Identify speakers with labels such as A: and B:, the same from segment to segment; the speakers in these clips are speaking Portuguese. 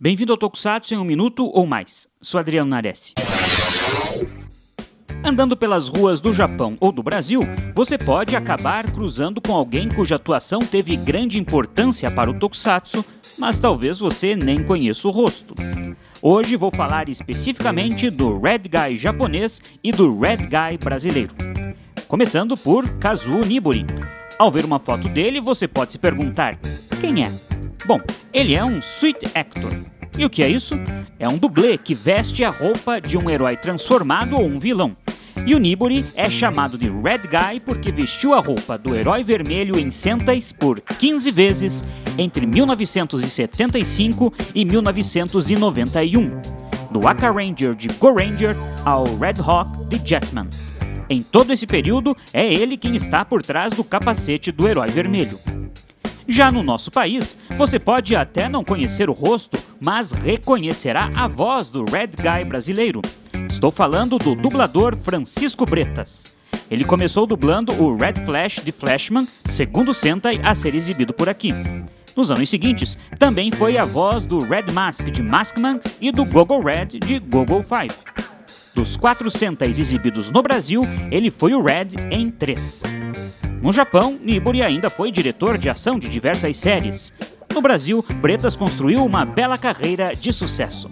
A: Bem-vindo ao Tokusatsu em um minuto ou mais. Sou Adriano Nares. Andando pelas ruas do Japão ou do Brasil, você pode acabar cruzando com alguém cuja atuação teve grande importância para o Tokusatsu, mas talvez você nem conheça o rosto. Hoje vou falar especificamente do Red Guy japonês e do Red Guy brasileiro. Começando por Kazuo Nibori. Ao ver uma foto dele, você pode se perguntar: quem é? Bom, ele é um Sweet Actor. E o que é isso? É um dublê que veste a roupa de um herói transformado ou um vilão. E o Nibori é chamado de Red Guy porque vestiu a roupa do herói vermelho em Sentais por 15 vezes entre 1975 e 1991, do Aka Ranger de Go Ranger ao Red Hawk de Jetman. Em todo esse período, é ele quem está por trás do capacete do herói vermelho. Já no nosso país, você pode até não conhecer o rosto, mas reconhecerá a voz do Red Guy brasileiro. Estou falando do dublador Francisco Bretas. Ele começou dublando o Red Flash de Flashman, segundo Sentai a ser exibido por aqui. Nos anos seguintes, também foi a voz do Red Mask de Maskman e do Gogo Red de Gogo 5. Dos quatro Sentais exibidos no Brasil, ele foi o Red em três. No Japão, Nibori ainda foi diretor de ação de diversas séries. No Brasil, Bretas construiu uma bela carreira de sucesso.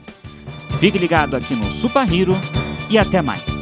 A: Fique ligado aqui no Super Hero e até mais.